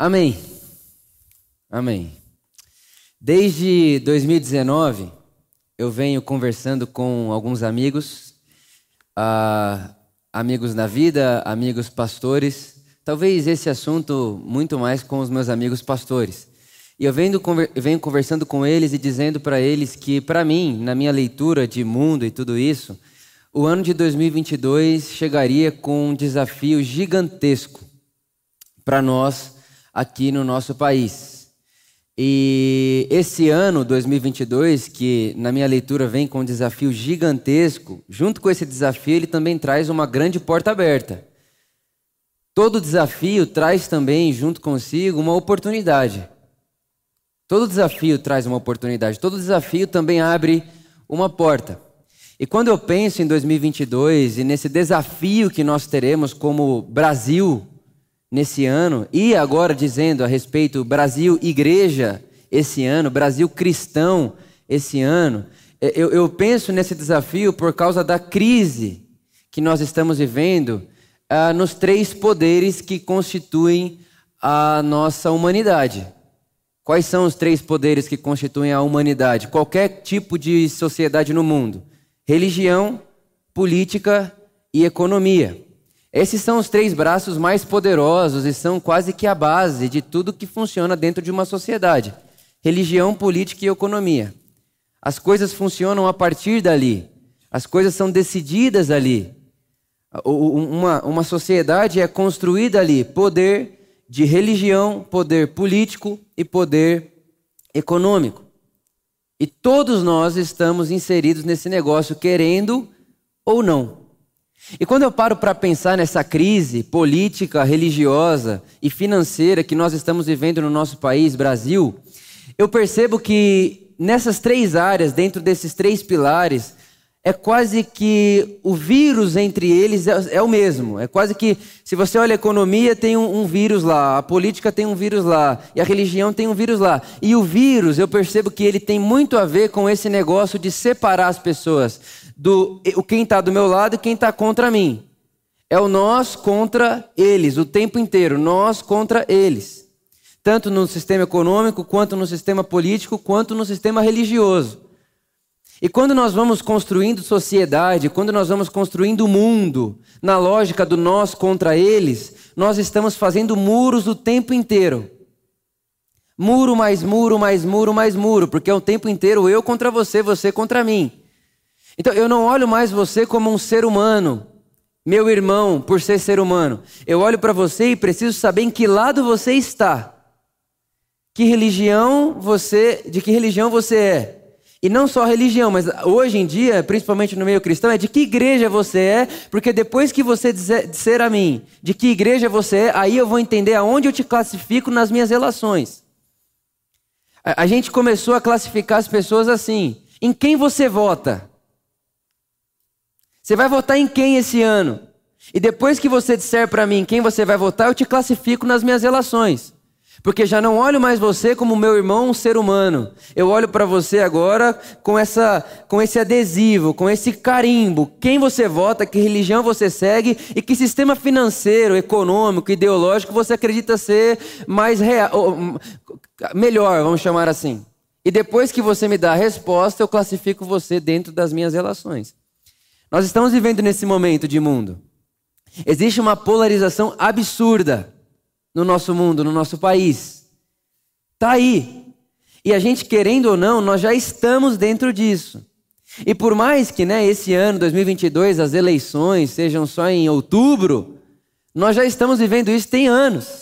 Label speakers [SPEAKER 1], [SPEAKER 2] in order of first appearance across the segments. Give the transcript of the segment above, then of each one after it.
[SPEAKER 1] Amém. Amém. Desde 2019, eu venho conversando com alguns amigos, uh, amigos na vida, amigos pastores, talvez esse assunto muito mais com os meus amigos pastores. E eu venho conversando com eles e dizendo para eles que, para mim, na minha leitura de mundo e tudo isso, o ano de 2022 chegaria com um desafio gigantesco para nós aqui no nosso país. E esse ano, 2022, que na minha leitura vem com um desafio gigantesco, junto com esse desafio, ele também traz uma grande porta aberta. Todo desafio traz também, junto consigo, uma oportunidade. Todo desafio traz uma oportunidade, todo desafio também abre uma porta. E quando eu penso em 2022 e nesse desafio que nós teremos como Brasil nesse ano, e agora dizendo a respeito Brasil Igreja esse ano, Brasil Cristão esse ano, é, eu, eu penso nesse desafio por causa da crise que nós estamos vivendo ah, nos três poderes que constituem a nossa humanidade. Quais são os três poderes que constituem a humanidade? Qualquer tipo de sociedade no mundo: religião, política e economia. Esses são os três braços mais poderosos e são quase que a base de tudo que funciona dentro de uma sociedade: religião, política e economia. As coisas funcionam a partir dali, as coisas são decididas ali. Uma, uma sociedade é construída ali: poder de religião, poder político e poder econômico. E todos nós estamos inseridos nesse negócio, querendo ou não. E quando eu paro para pensar nessa crise política, religiosa e financeira que nós estamos vivendo no nosso país, Brasil, eu percebo que nessas três áreas, dentro desses três pilares, é quase que o vírus entre eles é, é o mesmo. É quase que, se você olha a economia, tem um, um, vírus lá, a política tem um vírus lá, e a religião tem um vírus lá. E o vírus, eu percebo que ele tem muito a ver com esse negócio de separar as pessoas do quem está do meu lado e quem está contra mim. É o nós contra eles, o tempo inteiro, nós contra eles. Tanto no sistema econômico, quanto no sistema político, quanto no sistema religioso. E quando nós vamos construindo sociedade, quando nós vamos construindo o mundo, na lógica do nós contra eles, nós estamos fazendo muros o tempo inteiro. Muro mais muro, mais muro, mais muro, porque é o tempo inteiro eu contra você, você contra mim. Então eu não olho mais você como um ser humano, meu irmão, por ser ser humano. Eu olho para você e preciso saber em que lado você está. Que religião você, de que religião você é? E não só religião, mas hoje em dia, principalmente no meio cristão, é de que igreja você é, porque depois que você disser a mim de que igreja você é, aí eu vou entender aonde eu te classifico nas minhas relações. A gente começou a classificar as pessoas assim: em quem você vota? Você vai votar em quem esse ano? E depois que você disser para mim quem você vai votar, eu te classifico nas minhas relações. Porque já não olho mais você como meu irmão, um ser humano. Eu olho para você agora com essa com esse adesivo, com esse carimbo. Quem você vota, que religião você segue e que sistema financeiro, econômico, ideológico você acredita ser mais real, melhor, vamos chamar assim. E depois que você me dá a resposta, eu classifico você dentro das minhas relações. Nós estamos vivendo nesse momento de mundo. Existe uma polarização absurda no nosso mundo, no nosso país. Está aí. E a gente, querendo ou não, nós já estamos dentro disso. E por mais que né, esse ano, 2022, as eleições sejam só em outubro, nós já estamos vivendo isso tem anos.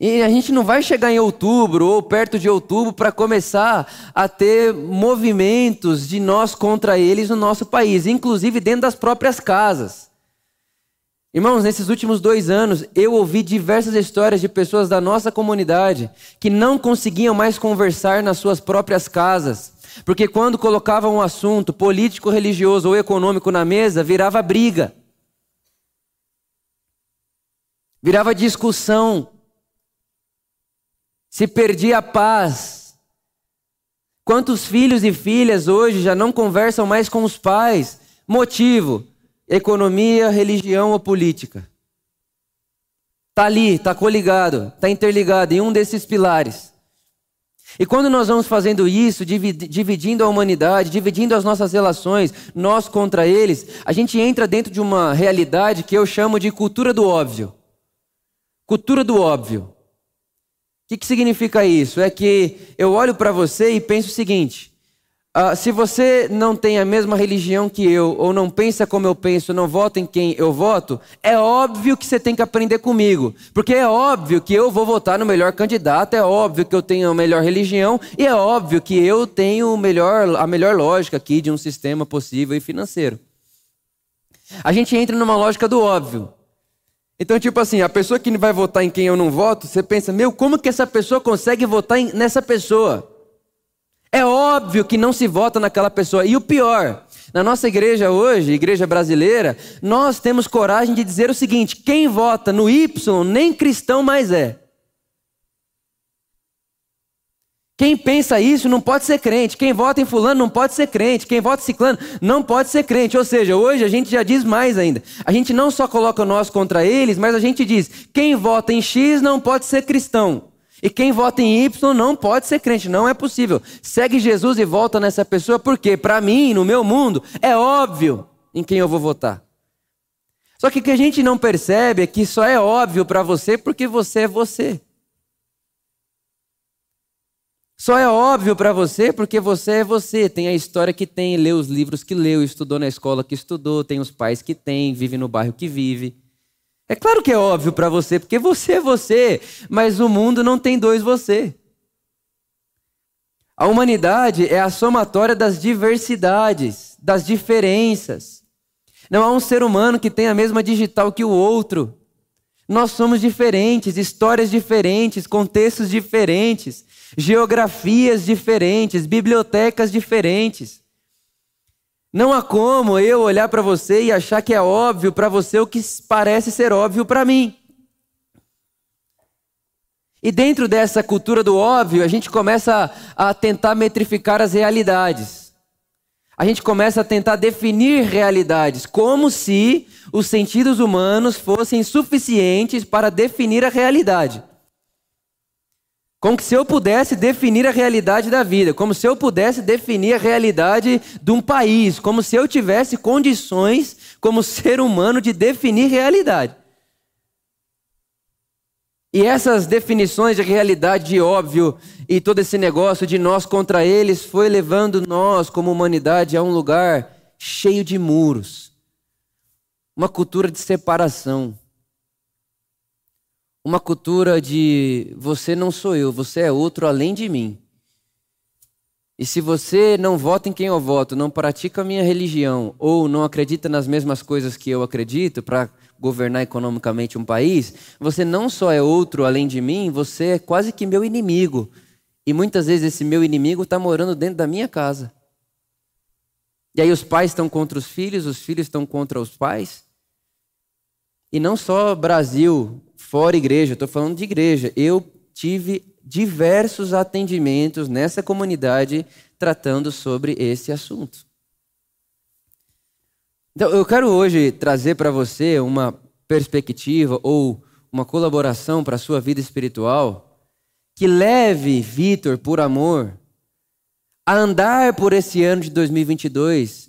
[SPEAKER 1] E a gente não vai chegar em outubro ou perto de outubro para começar a ter movimentos de nós contra eles no nosso país, inclusive dentro das próprias casas. Irmãos, nesses últimos dois anos, eu ouvi diversas histórias de pessoas da nossa comunidade que não conseguiam mais conversar nas suas próprias casas, porque quando colocavam um assunto político, religioso ou econômico na mesa, virava briga, virava discussão se perdia a paz. Quantos filhos e filhas hoje já não conversam mais com os pais? Motivo: economia, religião ou política. Está ali, está coligado, está interligado em um desses pilares. E quando nós vamos fazendo isso, dividindo a humanidade, dividindo as nossas relações, nós contra eles, a gente entra dentro de uma realidade que eu chamo de cultura do óbvio. Cultura do óbvio. O que, que significa isso? É que eu olho para você e penso o seguinte: Uh, se você não tem a mesma religião que eu, ou não pensa como eu penso, não vota em quem eu voto, é óbvio que você tem que aprender comigo. Porque é óbvio que eu vou votar no melhor candidato, é óbvio que eu tenho a melhor religião, e é óbvio que eu tenho melhor, a melhor lógica aqui de um sistema possível e financeiro. A gente entra numa lógica do óbvio. Então, tipo assim, a pessoa que vai votar em quem eu não voto, você pensa, meu, como que essa pessoa consegue votar nessa pessoa? É óbvio que não se vota naquela pessoa. E o pior, na nossa igreja hoje, igreja brasileira, nós temos coragem de dizer o seguinte: quem vota no Y nem cristão mais é. Quem pensa isso não pode ser crente. Quem vota em fulano não pode ser crente. Quem vota em ciclano não pode ser crente. Ou seja, hoje a gente já diz mais ainda. A gente não só coloca nós contra eles, mas a gente diz: quem vota em X não pode ser cristão. E quem vota em Y não pode ser crente, não é possível. Segue Jesus e volta nessa pessoa, porque para mim, no meu mundo, é óbvio em quem eu vou votar. Só que o que a gente não percebe é que só é óbvio para você porque você é você. Só é óbvio para você porque você é você. Tem a história que tem, lê os livros que leu, estudou na escola que estudou, tem os pais que tem, vive no bairro que vive. É claro que é óbvio para você, porque você é você, mas o mundo não tem dois você. A humanidade é a somatória das diversidades, das diferenças. Não há um ser humano que tenha a mesma digital que o outro. Nós somos diferentes, histórias diferentes, contextos diferentes, geografias diferentes, bibliotecas diferentes. Não há como eu olhar para você e achar que é óbvio para você o que parece ser óbvio para mim. E dentro dessa cultura do óbvio, a gente começa a, tentar metrificar as realidades. A gente começa a tentar definir realidades, como se os sentidos humanos fossem suficientes para definir a realidade. Como se eu pudesse definir a realidade da vida, como se eu pudesse definir a realidade de um país, como se eu tivesse condições, como ser humano, de definir realidade. E essas definições de realidade, de óbvio, e todo esse negócio de nós contra eles, foi levando nós, como humanidade, a um lugar cheio de muros, uma cultura de separação. Uma cultura de você não sou eu, você é outro além de mim. E se você não vota em quem eu voto, não pratica a minha religião ou não acredita nas mesmas coisas que eu acredito para governar economicamente um país, você não só é outro além de mim, você é quase que meu inimigo. E muitas vezes esse meu inimigo está morando dentro da minha casa. E aí os pais estão contra os filhos, os filhos estão contra os pais. E não só Brasil, fora igreja, estou falando de igreja. Eu tive diversos atendimentos nessa comunidade tratando sobre esse assunto. Então, eu quero hoje trazer para você uma perspectiva ou uma colaboração para a sua vida espiritual que leve Vitor, por amor, a andar por esse ano de 2022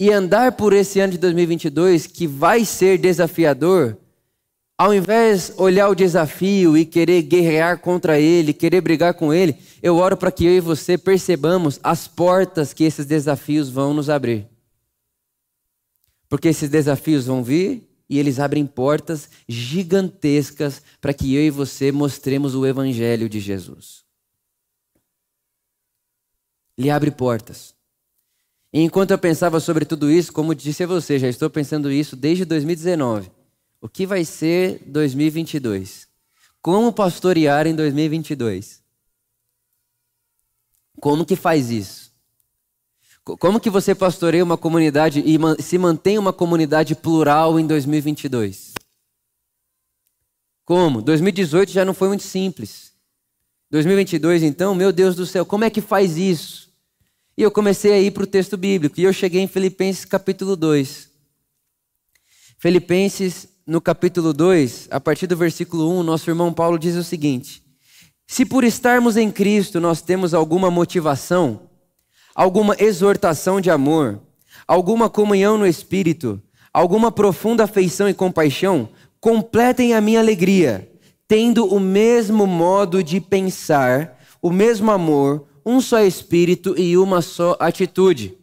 [SPEAKER 1] e andar por esse ano de 2022 que vai ser desafiador ao invés de olhar o desafio e querer guerrear contra ele, querer brigar com ele, eu oro para que eu e você percebamos as portas que esses desafios vão nos abrir. Porque esses desafios vão vir e eles abrem portas gigantescas para que eu e você mostremos o evangelho de Jesus. Ele abre portas. E enquanto eu pensava sobre tudo isso, como disse a você, já estou pensando isso desde 2019. O que vai ser 2022? Como pastorear em 2022? Como que faz isso? Como que você pastoreia uma comunidade e se mantém uma comunidade plural em 2022? Como? 2018 já não foi muito simples. 2022, então, meu Deus do céu, como é que faz isso? E eu comecei a ir para o texto bíblico e eu cheguei em Filipenses capítulo 2. Filipenses no capítulo 2, a partir do versículo 1, nosso irmão Paulo diz o seguinte: Se por estarmos em Cristo nós temos alguma motivação, alguma exortação de amor, alguma comunhão no espírito, alguma profunda afeição e compaixão, completem a minha alegria, tendo o mesmo modo de pensar, o mesmo amor, um só espírito e uma só atitude.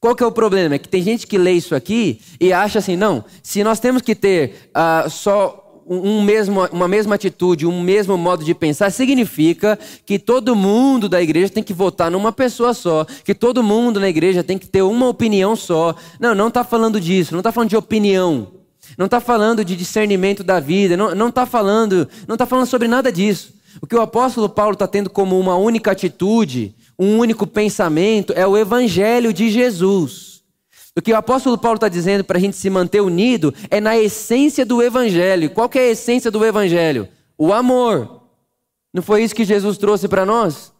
[SPEAKER 1] Qual que é o problema? É que tem gente que lê isso aqui e acha assim, não, se nós temos que ter uh, só um mesmo, uma mesma atitude, um mesmo modo de pensar, significa que todo mundo da igreja tem que votar numa pessoa só, que todo mundo na igreja tem que ter uma opinião só. Não, não está falando disso, não está falando de opinião, não está falando de discernimento da vida, não está falando, não está falando sobre nada disso. O que o apóstolo Paulo está tendo como uma única atitude, um único pensamento, é o evangelho de Jesus. O que o apóstolo Paulo está dizendo para a gente se manter unido é na essência do evangelho. Qual que é a essência do evangelho? O amor. Não foi isso que Jesus trouxe para nós?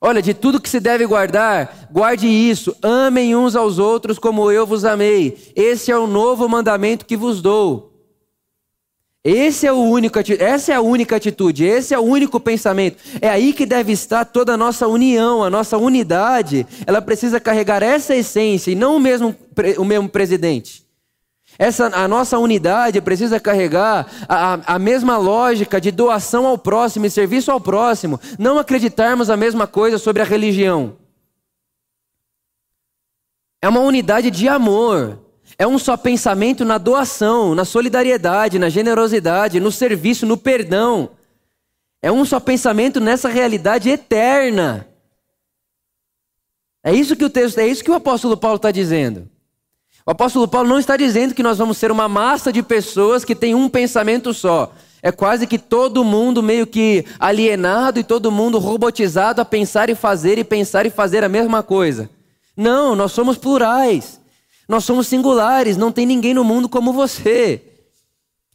[SPEAKER 1] Olha, de tudo que se deve guardar, guarde isso. Amem uns aos outros como eu vos amei. Esse é o novo mandamento que vos dou. Esse é o único, essa é a única atitude, esse é o único pensamento. É aí que deve estar toda a nossa união, a nossa unidade. Ela precisa carregar essa essência e não o mesmo, o mesmo presidente. Essa, a nossa unidade precisa carregar a, a mesma lógica de doação ao próximo e serviço ao próximo. Não acreditarmos a mesma coisa sobre a religião. É uma unidade de amor. É um só pensamento na doação, na solidariedade, na generosidade, no serviço, no perdão. É um só pensamento nessa realidade eterna. É isso que o texto, é isso que o apóstolo Paulo está dizendo. O apóstolo Paulo não está dizendo que nós vamos ser uma massa de pessoas que tem um pensamento só. É quase que todo mundo meio que alienado e todo mundo robotizado a pensar e fazer e pensar e fazer a mesma coisa. Não, nós somos plurais. Nós somos singulares, não tem ninguém no mundo como você.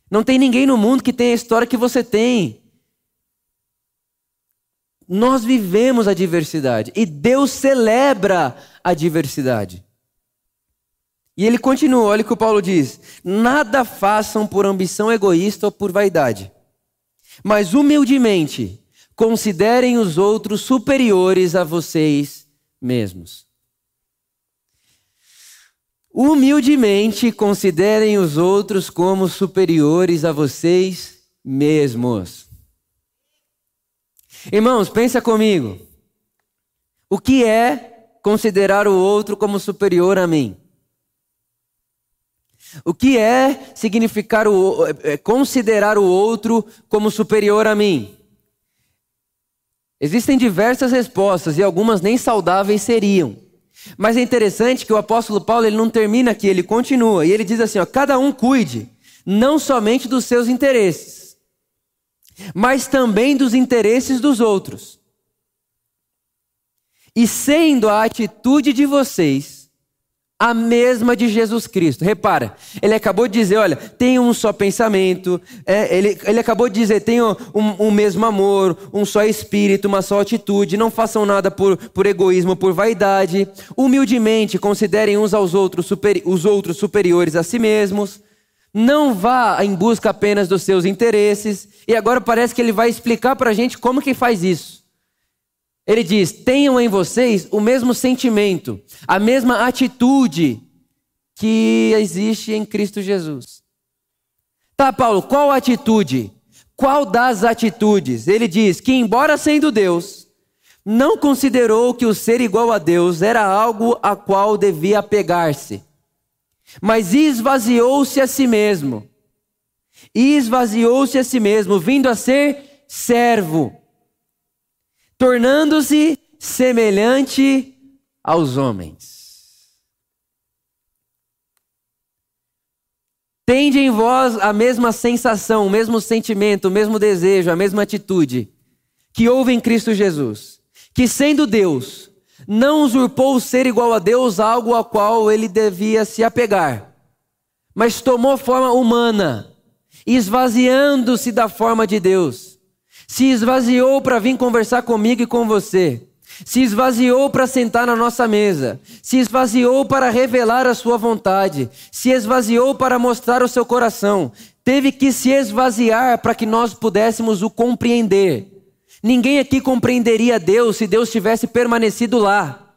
[SPEAKER 1] Não tem ninguém no mundo que tenha a história que você tem. Nós vivemos a diversidade e Deus celebra a diversidade. E ele continua, olha o que o Paulo diz: Nada façam por ambição egoísta ou por vaidade, mas humildemente considerem os outros superiores a vocês mesmos. Humildemente considerem os outros como superiores a vocês mesmos. Irmãos, pensa comigo. O que é considerar o outro como superior a mim? O que é significar o, é, considerar o outro como superior a mim? Existem diversas respostas e algumas nem saudáveis seriam. Mas é interessante que o apóstolo Paulo ele não termina aqui, ele continua e ele diz assim: ó, cada um cuide não somente dos seus interesses, mas também dos interesses dos outros. E sendo a atitude de vocês a mesma de Jesus Cristo. Repara, ele acabou de dizer: olha, tenham um só pensamento. É, ele, ele acabou de dizer: tenham um, um, mesmo amor, um só espírito, uma só atitude. Não façam nada por, por egoísmo, por vaidade. Humildemente considerem uns aos outros os outros superiores a si mesmos. Não vá em busca apenas dos seus interesses. E agora parece que ele vai explicar para a gente como que faz isso. Ele diz: tenham em vocês o mesmo sentimento, a mesma atitude que existe em Cristo Jesus. Tá, Paulo, qual atitude? Qual das atitudes? Ele diz que, embora sendo Deus, não considerou que o ser igual a Deus era algo a qual devia apegar-se, mas esvaziou-se a si mesmo. Esvaziou-se a si mesmo, vindo a ser servo tornando-se semelhante aos homens. Tende em vós a mesma sensação, o mesmo sentimento, o mesmo desejo, a mesma atitude que houve em Cristo Jesus, que sendo Deus, não usurpou o ser igual a Deus algo a qual ele devia se apegar, mas tomou forma humana, esvaziando-se da forma de Deus se esvaziou para vir conversar comigo e com você. Se esvaziou para sentar na nossa mesa. Se esvaziou para revelar a sua vontade. Se esvaziou para mostrar o seu coração. teve que se esvaziar para que nós pudéssemos o compreender. Ninguém aqui compreenderia Deus se Deus tivesse permanecido lá.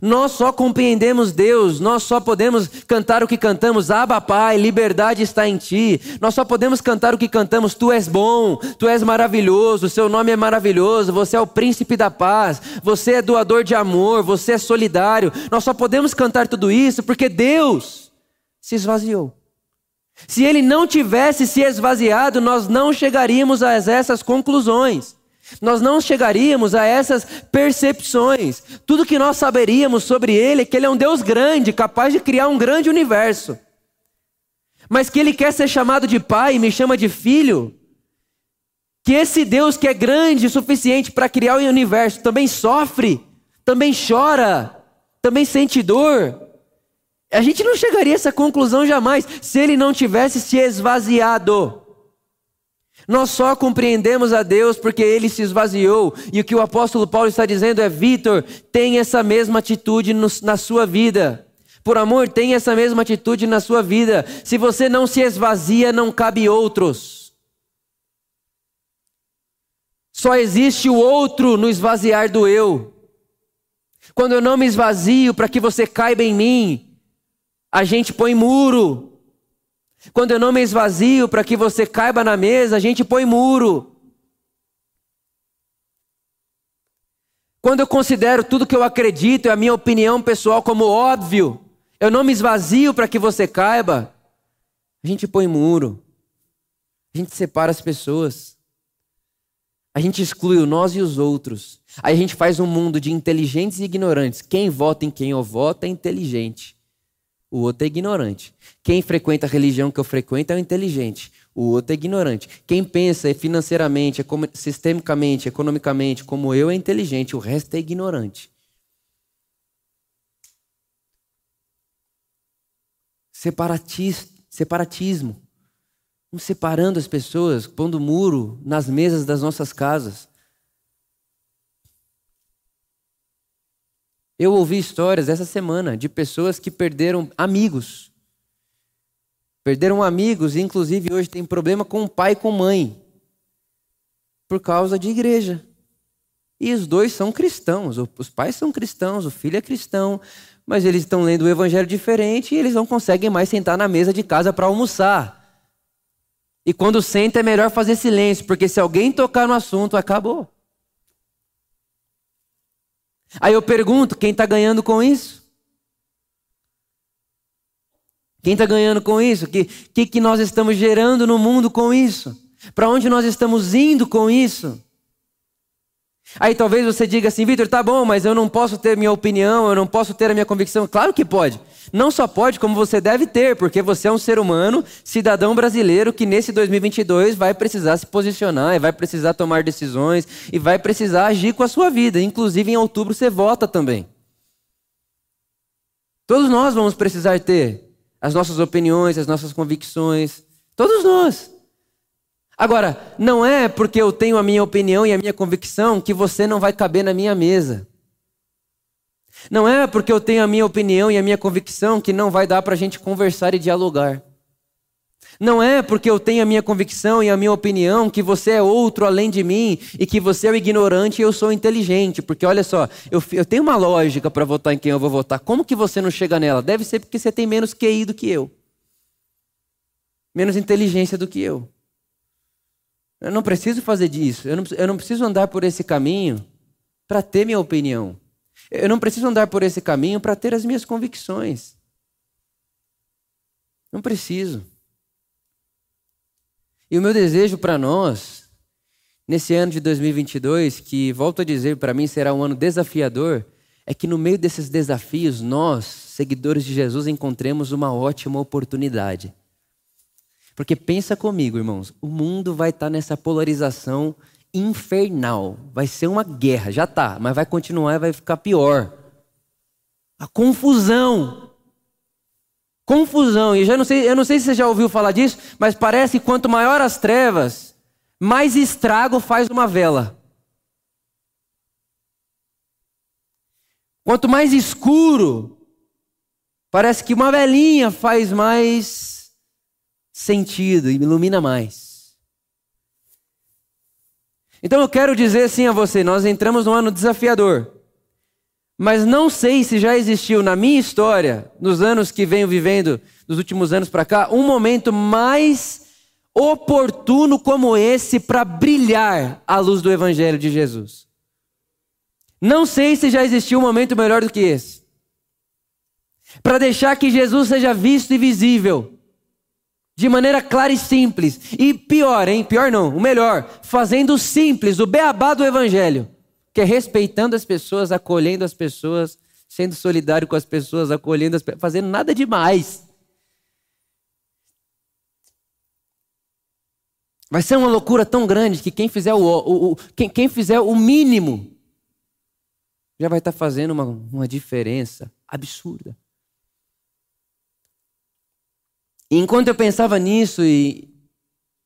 [SPEAKER 1] Nós só compreendemos Deus, nós só podemos cantar o que cantamos, Abba Pai, liberdade está em Ti. Nós só podemos cantar o que cantamos, Tu és bom, Tu és maravilhoso, Seu nome é maravilhoso, Você é o príncipe da paz, Você é doador de amor, Você é solidário. Nós só podemos cantar tudo isso porque Deus se esvaziou. Se Ele não tivesse se esvaziado, nós não chegaríamos a essas conclusões. Nós não chegaríamos a essas percepções. Tudo que nós saberíamos sobre Ele é que Ele é um Deus grande, capaz de criar um grande universo. Mas que Ele quer ser chamado de Pai e me chama de Filho. Que esse Deus que é grande o suficiente para criar o universo também sofre, também chora, também sente dor. A gente não chegaria a essa conclusão jamais se Ele não tivesse se esvaziado. Nós só compreendemos a Deus porque ele se esvaziou. E o que o apóstolo Paulo está dizendo é: Vitor, tem essa mesma atitude no, na sua vida. Por amor, tem essa mesma atitude na sua vida. Se você não se esvazia, não cabe outros. Só existe o outro no esvaziar do eu. Quando eu não me esvazio para que você caiba em mim, a gente põe muro. Quando eu não me esvazio para que você caiba na mesa, a gente põe muro. Quando eu considero tudo que eu acredito e a minha opinião pessoal como óbvio, eu não me esvazio para que você caiba, a gente põe muro. A gente separa as pessoas. A gente exclui o nós e os outros. Aí a gente faz um mundo de inteligentes e ignorantes. Quem vota em quem eu voto é inteligente. O outro é ignorante. Quem frequenta a religião que eu frequento é o inteligente. O outro é ignorante. Quem pensa financeiramente, sistemicamente, economicamente, como eu, é inteligente. O resto é ignorante. separatismo. Vamos separando as pessoas, pondo muro nas mesas das nossas casas. Eu ouvi histórias essa semana de pessoas que perderam amigos. Perderam amigos e, inclusive, hoje tem problema com pai e com mãe. Por causa de igreja. E os dois são cristãos. Os pais são cristãos, o filho é cristão. Mas eles estão lendo o evangelho diferente e eles não conseguem mais sentar na mesa de casa para almoçar. E quando senta é melhor fazer silêncio, porque se alguém tocar no assunto, acabou. Aí eu pergunto: quem está ganhando com isso? Quem está ganhando com isso? O que, que, que nós estamos gerando no mundo com isso? Para onde nós estamos indo com isso? Aí talvez você diga assim, Vitor, tá bom, mas eu não posso ter minha opinião, eu não posso ter a minha convicção. Claro que pode. Não só pode, como você deve ter, porque você é um ser humano, cidadão brasileiro, que nesse 2022 vai precisar se posicionar, e vai precisar tomar decisões, e vai precisar agir com a sua vida. Inclusive em outubro você vota também. Todos nós vamos precisar ter as nossas opiniões, as nossas convicções. Todos nós. Agora, não é porque eu tenho a minha opinião e a minha convicção que você não vai caber na minha mesa. Não é porque eu tenho a minha opinião e a minha convicção que não vai dar para a gente conversar e dialogar. Não é porque eu tenho a minha convicção e a minha opinião que você é outro além de mim e que você é o ignorante e eu sou inteligente. Porque olha só, eu, eu tenho uma lógica para votar em quem eu vou votar. Como que você não chega nela? Deve ser porque você tem menos QI do que eu, menos inteligência do que eu. Eu não preciso fazer disso. Eu não, eu não preciso andar por esse caminho para ter minha opinião. Eu não preciso andar por esse caminho para ter as minhas convicções. Não preciso. E o meu desejo para nós, nesse ano de 2022, que volto a dizer, para mim será um ano desafiador, é que no meio desses desafios, nós, seguidores de Jesus, encontremos uma ótima oportunidade. Porque pensa comigo, irmãos, o mundo vai estar tá nessa polarização infernal. Vai ser uma guerra, já está, mas vai continuar e vai ficar pior. A confusão. Confusão. E já não sei, eu não sei se você já ouviu falar disso, mas parece que quanto maior as trevas, mais estrago faz uma vela. Quanto mais escuro, parece que uma velinha faz mais sentido e me ilumina mais. Então eu quero dizer assim a você: nós entramos num ano desafiador. Mas não sei se já existiu na minha história, nos anos que venho vivendo, nos últimos anos para cá, um momento mais oportuno como esse para brilhar a luz do Evangelho de Jesus. Não sei se já existiu um momento melhor do que esse. Para deixar que Jesus seja visto e visível. De maneira clara e simples. E pior, hein? Pior não, o melhor. Fazendo simples, o beabá do Evangelho. Que é respeitando as pessoas, acolhendo as pessoas, sendo solidário com as pessoas, acolhendo as pessoas, fazendo nada demais. Vai ser uma loucura tão grande que quem fizer o, o, o quem, quem, fizer o mínimo já vai estar fazendo uma, uma diferença absurda. E enquanto eu pensava nisso e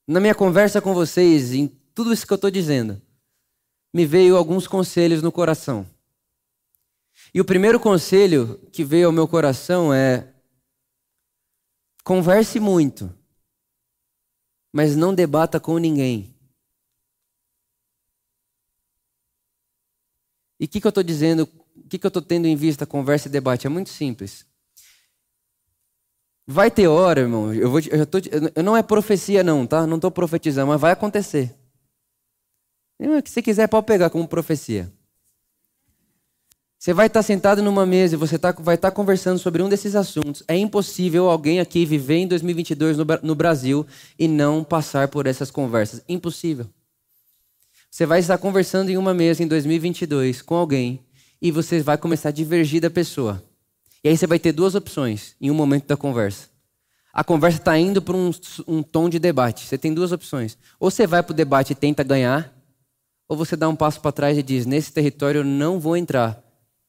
[SPEAKER 1] na minha conversa com vocês, em tudo isso que eu estou dizendo, me veio alguns conselhos no coração. E o primeiro conselho que veio ao meu coração é: converse muito, mas não debata com ninguém. E o que, que eu estou dizendo? O que, que eu estou tendo em vista conversa e debate? É muito simples. Vai ter hora, irmão. Eu, vou, eu, tô, eu não é profecia, não, tá? Não estou profetizando, mas vai acontecer. Se quiser, pode pegar como profecia. Você vai estar sentado numa mesa e você tá, vai estar conversando sobre um desses assuntos. É impossível alguém aqui viver em 2022 no, no Brasil e não passar por essas conversas. Impossível. Você vai estar conversando em uma mesa em 2022 com alguém e você vai começar a divergir da pessoa. E aí você vai ter duas opções em um momento da conversa. A conversa está indo para um, um, tom de debate. Você tem duas opções. Ou você vai para o debate e tenta ganhar, ou você dá um passo para trás e diz: Nesse território eu não vou entrar,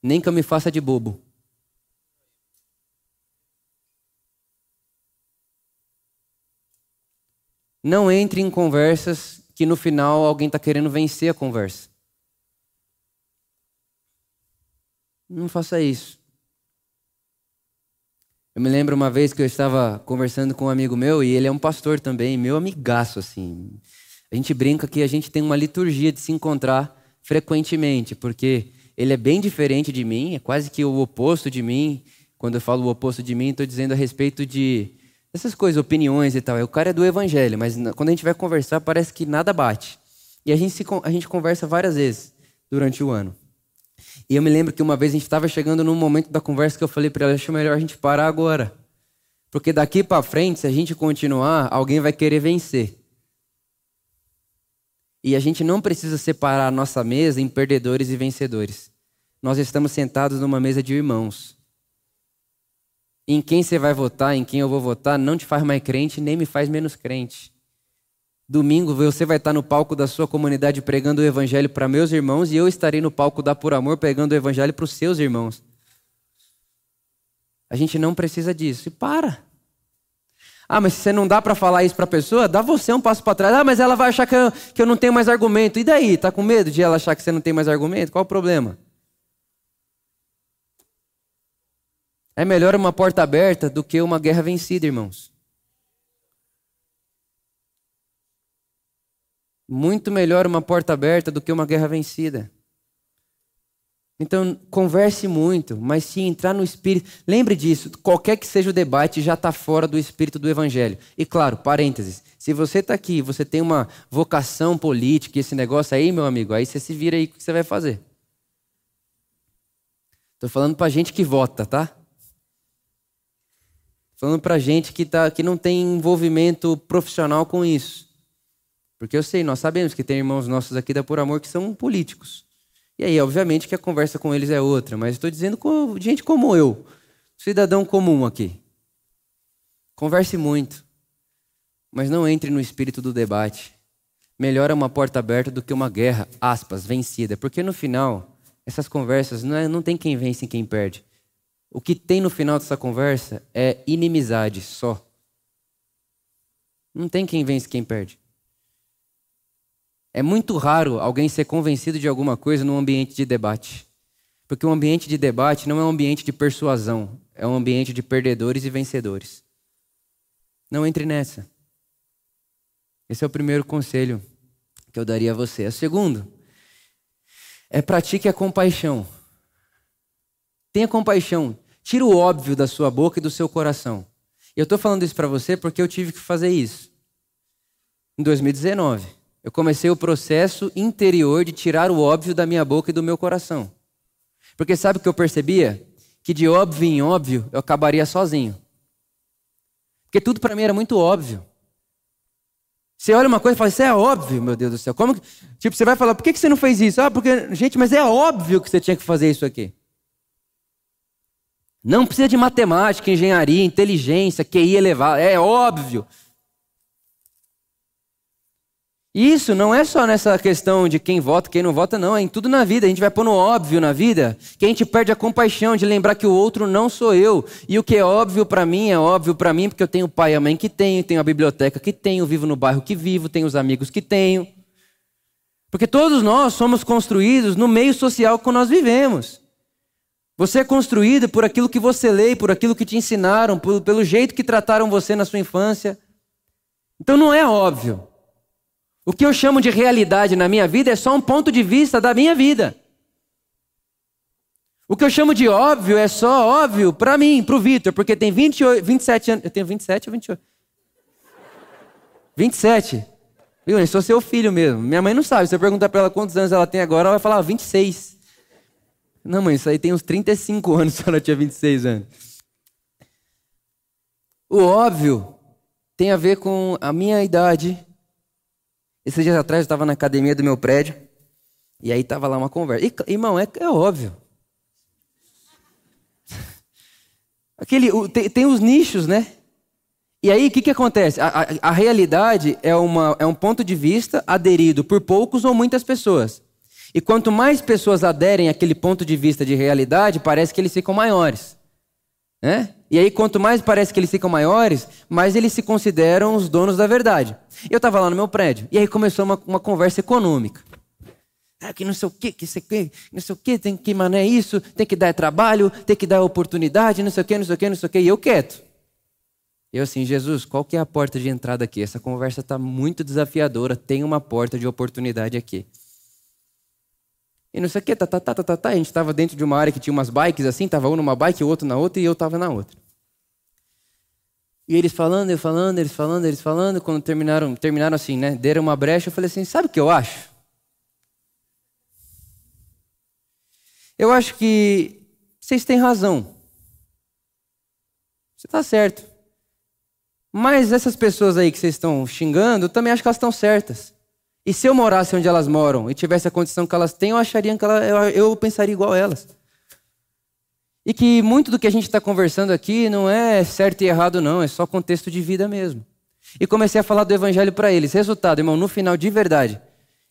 [SPEAKER 1] nem que eu me faça de bobo. Não entre em conversas que no final alguém está querendo vencer a conversa. Não faça isso. Eu me lembro uma vez que eu estava conversando com um amigo meu e ele é um pastor também, meu amigaço assim. A gente brinca que a gente tem uma liturgia de se encontrar frequentemente, porque ele é bem diferente de mim, é quase que o oposto de mim. Quando eu falo o oposto de mim, estou dizendo a respeito de essas coisas, opiniões e tal. O cara é do evangelho, mas quando a gente vai conversar, parece que nada bate. E a gente, se, a gente conversa várias vezes durante o ano. E eu me lembro que uma vez a gente estava chegando num momento da conversa que eu falei para ela: acho melhor a gente parar agora. Porque daqui para frente, se a gente continuar, alguém vai querer vencer. E a gente não precisa separar a nossa mesa em perdedores e vencedores. Nós estamos sentados numa mesa de irmãos. Em quem você vai votar, em quem eu vou votar, não te faz mais crente, nem me faz menos crente. Domingo você vai estar no palco da sua comunidade pregando o evangelho para meus irmãos e eu estarei no palco da Por Amor pregando o evangelho para os seus irmãos. A gente não precisa disso. E para. Ah, mas se você não dá para falar isso para a pessoa, dá você um passo para trás. Ah, mas ela vai achar que eu, que eu não tenho mais argumento. E daí? Tá com medo de ela achar que você não tem mais argumento? Qual o problema? É melhor uma porta aberta do que uma guerra vencida, irmãos. Muito melhor uma porta aberta do que uma guerra vencida. Então, converse muito, mas se entrar no espírito. Lembre disso, qualquer que seja o debate, já está fora do espírito do evangelho. E claro, parênteses: se você está aqui, você tem uma vocação política, esse negócio aí, meu amigo, aí você se vira aí o que você vai fazer. Estou falando para gente que vota, tá? Falando para gente que, tá, que não tem envolvimento profissional com isso. Porque eu sei, nós sabemos que tem irmãos nossos aqui da Por Amor que são políticos. E aí, obviamente, que a conversa com eles é outra, mas estou dizendo com gente como eu, cidadão comum aqui. Converse muito, mas não entre no espírito do debate. Melhor é uma porta aberta do que uma guerra, aspas, vencida. Porque no final, essas conversas não, é, não tem quem vence e quem perde. O que tem no final dessa conversa é inimizade só. Não tem quem vence e quem perde. É muito raro alguém ser convencido de alguma coisa num ambiente de debate. Porque um ambiente de debate não é um ambiente de persuasão, é um ambiente de perdedores e vencedores. Não entre nessa. Esse é o primeiro conselho que eu daria a você. O segundo é pratique a compaixão. Tenha compaixão. Tira o óbvio da sua boca e do seu coração. Eu estou falando isso para você porque eu tive que fazer isso. Em 2019, eu comecei o processo interior de tirar o óbvio da minha boca e do meu coração. Porque sabe o que eu percebia? Que de óbvio em óbvio eu acabaria sozinho. Porque tudo para mim era muito óbvio. Você olha uma coisa e fala, isso é óbvio, meu Deus do céu. Como Tipo, você vai falar, por que você não fez isso? Ah, porque, gente, mas é óbvio que você tinha que fazer isso aqui. Não precisa de matemática, engenharia, inteligência, QI elevado. É óbvio. Isso não é só nessa questão de quem vota, quem não vota, não. É em tudo na vida. A gente vai pôr no óbvio na vida que a gente perde a compaixão de lembrar que o outro não sou eu. E o que é óbvio para mim é óbvio para mim porque eu tenho pai e a mãe que tenho, tenho a biblioteca que tenho, vivo no bairro que vivo, tenho os amigos que tenho. Porque todos nós somos construídos no meio social que nós vivemos. Você é construído por aquilo que você lê, por aquilo que te ensinaram, pelo jeito que trataram você na sua infância. Então não é óbvio. O que eu chamo de realidade na minha vida é só um ponto de vista da minha vida. O que eu chamo de óbvio é só óbvio para mim, para o Vitor, porque tem 28, 27 anos. Eu tenho 27 ou 28? 27. Viu? Eu sou seu filho mesmo. Minha mãe não sabe. Se eu perguntar para ela quantos anos ela tem agora, ela vai falar 26. Não, mãe, isso aí tem uns 35 anos se ela tinha 26 anos. O óbvio tem a ver com a minha idade esses dias atrás eu estava na academia do meu prédio, e aí estava lá uma conversa. E, irmão, é, é óbvio. Aquele, tem, tem, os nichos, né? E aí, o que, que acontece? A, a, a, realidade é, uma, é um ponto de vista aderido por poucos ou muitas pessoas. E quanto mais pessoas aderem àquele ponto de vista de realidade, parece que eles ficam maiores. Né? E aí, quanto mais parece que eles ficam maiores, mais eles se consideram os donos da verdade. Eu estava lá no meu prédio, e aí começou uma, uma conversa econômica. Ah, que não sei o quê, que quê, não sei o quê, tem que mané isso, tem que dar trabalho, tem que dar oportunidade, não sei o quê, não sei o quê, não sei o quê. E eu quieto. Eu assim, Jesus, qual que é a porta de entrada aqui? Essa conversa está muito desafiadora, tem uma porta de oportunidade aqui. E não sei o que, tá, tá, tá, tá, tá, tá. A gente estava dentro de uma área que tinha umas bikes assim, estava um numa bike, o outro na outra, e eu estava na outra. E eles falando, eu falando, eles falando, eles falando, quando terminaram, terminaram assim, né? Deram uma brecha, eu falei assim, sabe o que eu acho? Eu acho que vocês têm razão. Você está certo. Mas essas pessoas aí que vocês estão xingando, eu também acho que elas estão certas. E se eu morasse onde elas moram e tivesse a condição que elas têm, eu acharia que ela, eu, eu pensaria igual a elas. E que muito do que a gente está conversando aqui não é certo e errado, não, é só contexto de vida mesmo. E comecei a falar do evangelho para eles. Resultado, irmão, no final, de verdade,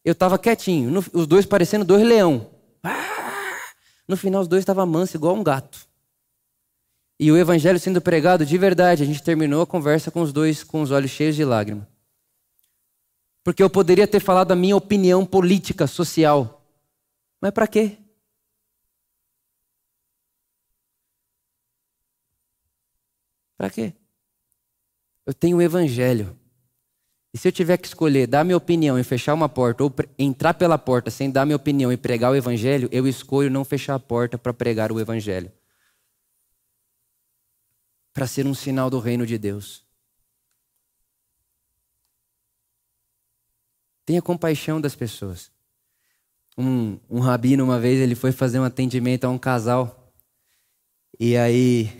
[SPEAKER 1] eu estava quietinho, no, os dois parecendo dois leão. Ah! No final, os dois estavam mansos, igual um gato. E o evangelho sendo pregado de verdade, a gente terminou a conversa com os dois com os olhos cheios de lágrimas. Porque eu poderia ter falado a minha opinião política, social. Mas para quê? Para quê? Eu tenho o evangelho. E se eu tiver que escolher dar minha opinião e fechar uma porta, ou entrar pela porta sem dar minha opinião e pregar o evangelho, eu escolho não fechar a porta para pregar o evangelho. Para ser um sinal do reino de Deus. Tenha compaixão das pessoas. Um, um rabino, uma vez, ele foi fazer um atendimento a um casal. E aí,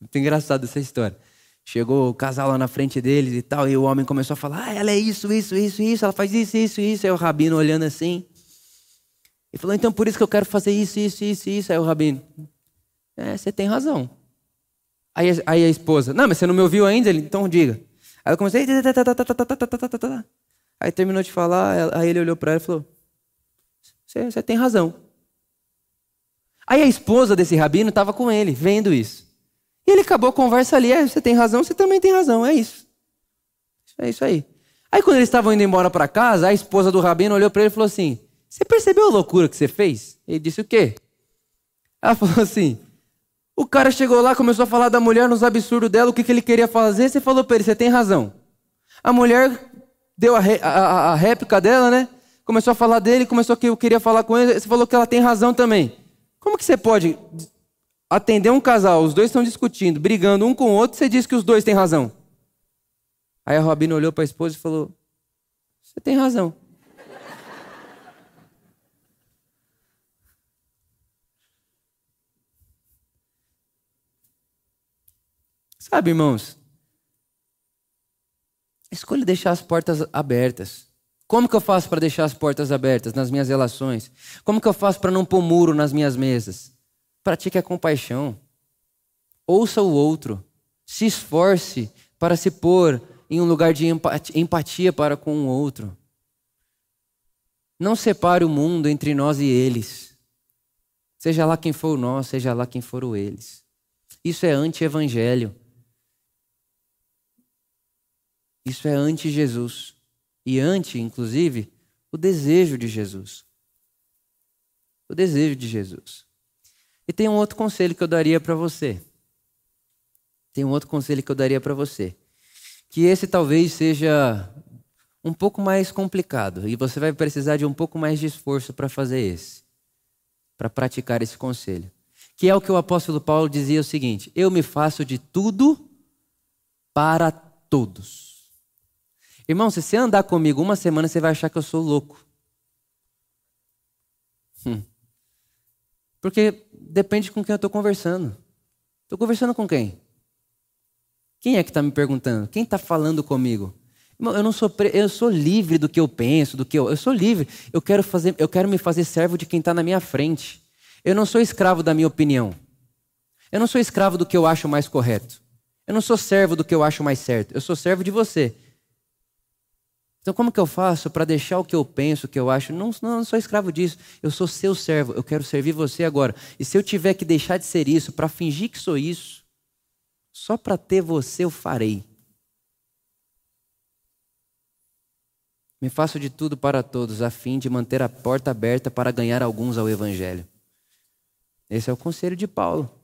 [SPEAKER 1] muito engraçado essa história. Chegou o casal lá na frente deles e tal, e o homem começou a falar: ah, ela é isso, isso, isso, isso, ela faz isso, isso, isso. Aí o rabino olhando assim. E falou: então por isso que eu quero fazer isso, isso, isso, isso. Aí o rabino: é, você tem razão. Aí, aí a esposa: não, mas você não me ouviu ainda? Ele, então diga. Aí eu comecei. Aí terminou de falar, aí ele olhou para ela e falou: Você tem razão. Aí a esposa desse rabino estava com ele, vendo isso. E ele acabou a conversa ali: é, Você tem razão, você também tem razão, é isso. É isso aí. Aí quando eles estavam indo embora para casa, a esposa do rabino olhou para ele e falou assim: Você percebeu a loucura que você fez? Ele disse: O quê? Ela falou assim: O cara chegou lá, começou a falar da mulher nos absurdos dela, o que, que ele queria fazer, você falou para ele, você tem razão. A mulher deu a, a, a, réplica dela, né? Começou a falar dele, começou que eu queria falar com ele, você falou que ela tem razão também. Como que você pode atender um casal, os dois estão discutindo, brigando um com o outro, você diz que os dois têm razão? Aí a Robina olhou para a esposa e falou: Você tem razão. Sabe, irmãos? Escolha deixar as portas abertas. Como que eu faço para deixar as portas abertas nas minhas relações? Como que eu faço para não pôr muro nas minhas mesas? Pratique a compaixão. Ouça o outro. Se esforce para se pôr em um lugar de empatia para com o outro. Não separe o mundo entre nós e eles. Seja lá quem for o nós, seja lá quem for o eles. Isso é anti-evangelho. Isso é anti-Jesus. E anti, inclusive, o desejo de Jesus. O desejo de Jesus. E tem um outro conselho que eu daria para você. Tem um outro conselho que eu daria para você. Que esse talvez seja um pouco mais complicado e você vai precisar de um pouco mais de esforço para fazer esse, para praticar esse conselho. Que é o que o apóstolo Paulo dizia o seguinte: Eu me faço de tudo para todos Irmão, se você andar comigo uma semana, você vai achar que eu sou louco. Hum. Porque depende com quem eu estou conversando. Estou conversando com quem? Quem é que está me perguntando? Quem está falando comigo? Irmão, eu não sou pre... eu sou livre do que eu penso, do que eu, eu sou livre. Eu quero fazer, eu quero me fazer servo de quem está na minha frente. Eu não sou escravo da minha opinião. Eu não sou escravo do que eu acho mais correto. Eu não sou servo do que eu acho mais certo. Eu sou servo de você. Então, como que eu faço para deixar o que eu penso, o que eu acho? Não, não, não sou escravo disso. Eu sou seu servo. Eu quero servir você agora. E se eu tiver que deixar de ser isso para fingir que sou isso, só para ter você eu farei. Me faço de tudo para todos, a fim de manter a porta aberta para ganhar alguns ao Evangelho. Esse é o conselho de Paulo.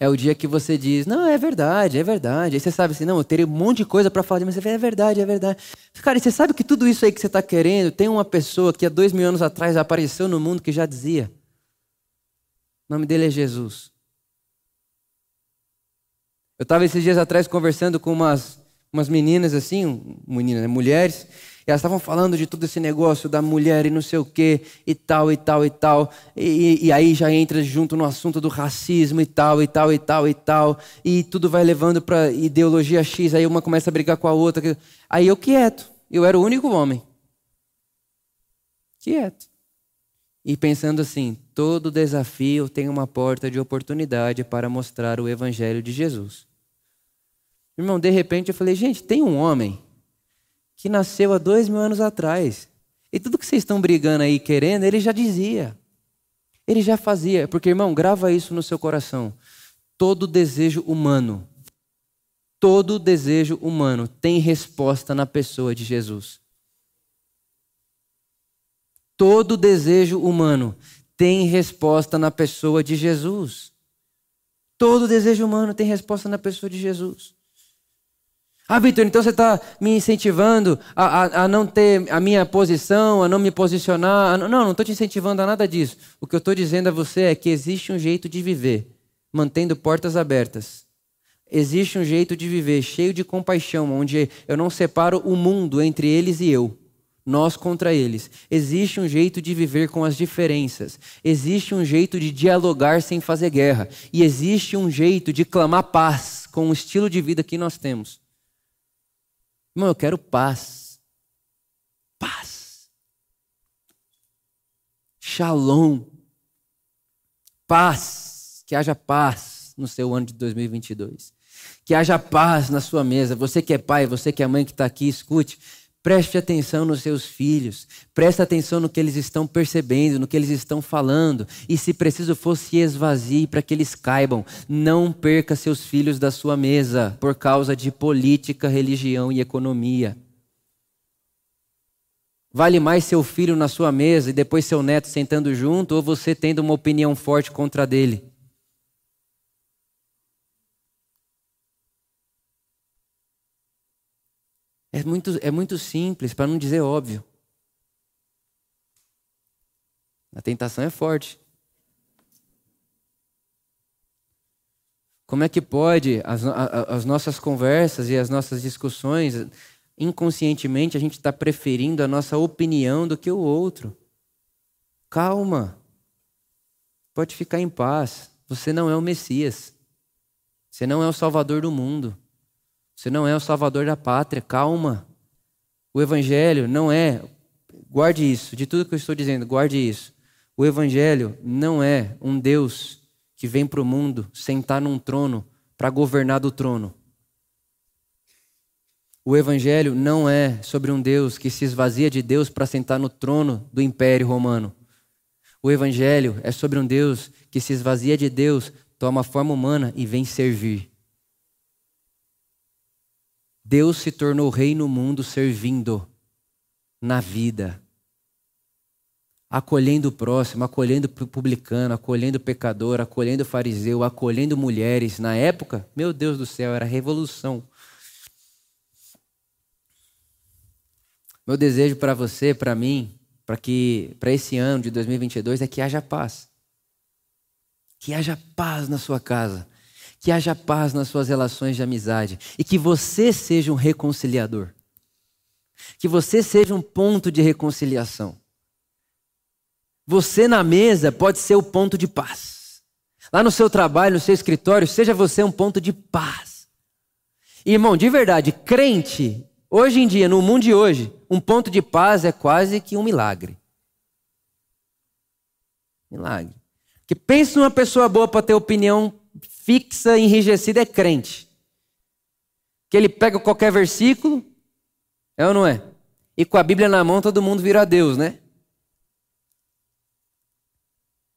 [SPEAKER 1] É o dia que você diz, não, é verdade, é verdade. Aí você sabe assim, não, eu teria um monte de coisa para falar, mas você fala, é verdade, é verdade. Cara, e você sabe que tudo isso aí que você está querendo, tem uma pessoa que há dois mil anos atrás apareceu no mundo que já dizia. O nome dele é Jesus. Eu estava esses dias atrás conversando com umas, umas meninas assim, meninas, né, mulheres, elas estavam falando de todo esse negócio da mulher e não sei o quê, e tal, e tal, e tal. E, e, aí já entra junto no assunto do racismo e tal, e tal, e tal, e tal. E tudo vai levando para ideologia X. Aí uma começa a brigar com a outra. Aí eu quieto. Eu era o único homem. Quieto. E pensando assim: todo desafio tem uma porta de oportunidade para mostrar o evangelho de Jesus. Irmão, de repente eu falei: gente, tem um homem que nasceu há dois mil anos atrás. E tudo que vocês estão brigando aí querendo, ele já dizia. Ele já fazia. Porque, irmão, grava isso no seu coração. Todo desejo humano, todo desejo humano tem resposta na pessoa de Jesus. Todo desejo humano tem resposta na pessoa de Jesus. Todo desejo humano tem resposta na pessoa de Jesus. Ah, Vitor, então você está me incentivando a, a, a, não ter a minha posição, a não me posicionar. Não, não estou te incentivando a nada disso. O que eu estou dizendo a você é que existe um jeito de viver, mantendo portas abertas. Existe um jeito de viver cheio de compaixão, onde eu não separo o mundo entre eles e eu, nós contra eles. Existe um jeito de viver com as diferenças. Existe um jeito de dialogar sem fazer guerra. E existe um jeito de clamar paz com o estilo de vida que nós temos. Irmão, eu quero paz. Paz. Shalom. Paz. Que haja paz no seu ano de 2022. Que haja paz na sua mesa. Você que é pai, você que é mãe que está aqui, escute. Preste atenção nos seus filhos, preste atenção no que eles estão percebendo, no que eles estão falando, e se preciso for, se esvazie para que eles caibam. Não perca seus filhos da sua mesa por causa de política, religião e economia. Vale mais seu filho na sua mesa e depois seu neto sentando junto, ou você tendo uma opinião forte contra dele? É muito, é muito simples, para não dizer óbvio. A tentação é forte. Como é que pode as, as nossas conversas e as nossas discussões, inconscientemente, a gente está preferindo a nossa opinião do que o outro? Calma. Pode ficar em paz. Você não é o Messias. Você não é o Salvador do mundo. Você não é o Salvador da pátria. Calma. O Evangelho não é. Guarde isso. De tudo que eu estou dizendo, guarde isso. O Evangelho não é um Deus que vem para o mundo sentar num trono para governar do trono. O Evangelho não é sobre um Deus que se esvazia de Deus para sentar no trono do Império Romano. O Evangelho é sobre um Deus que se esvazia de Deus, toma forma humana e vem servir. Deus se tornou rei no mundo servindo na vida acolhendo o próximo, acolhendo o publicano, acolhendo o pecador, acolhendo o fariseu, acolhendo mulheres. Na época, meu Deus do céu, era revolução. Meu desejo para você, para mim, para que para esse ano de 2022 é que haja paz. Que haja paz na sua casa, que haja paz nas suas relações de amizade e que você seja um reconciliador. Que você seja um ponto de reconciliação. Você na mesa pode ser o ponto de paz. Lá no seu trabalho, no seu escritório, seja você um ponto de paz. Irmão, de verdade, crente, hoje em dia, no mundo de hoje, um ponto de paz é quase que um milagre. Milagre. Que pensa numa pessoa boa para ter opinião fixa, enrijecida, é crente. Que ele pega qualquer versículo, é ou não é? E com a Bíblia na mão todo mundo vira Deus, né?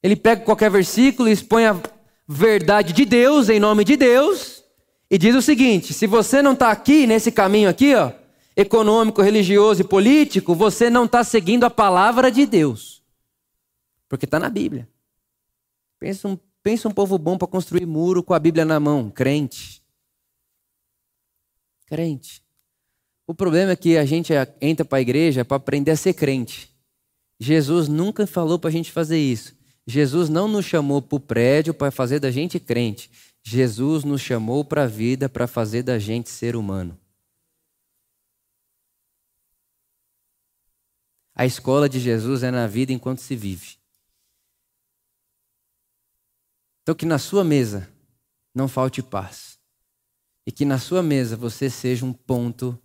[SPEAKER 1] Ele pega qualquer versículo e expõe a verdade de Deus, em nome de Deus, e diz o seguinte: se você não está aqui, nesse caminho aqui, ó, econômico, religioso e político, você não está seguindo a palavra de Deus. Porque está na Bíblia. Pensa um, pensa um povo bom para construir muro com a Bíblia na mão, crente. Crente. O problema é que a gente entra para a igreja para aprender a ser crente. Jesus nunca falou para a gente fazer isso. Jesus não nos chamou para o prédio para fazer da gente crente. Jesus nos chamou para a vida para fazer da gente ser humano. A escola de Jesus é na vida enquanto se vive. Então, que na sua mesa não falte paz. E que na sua mesa você seja um ponto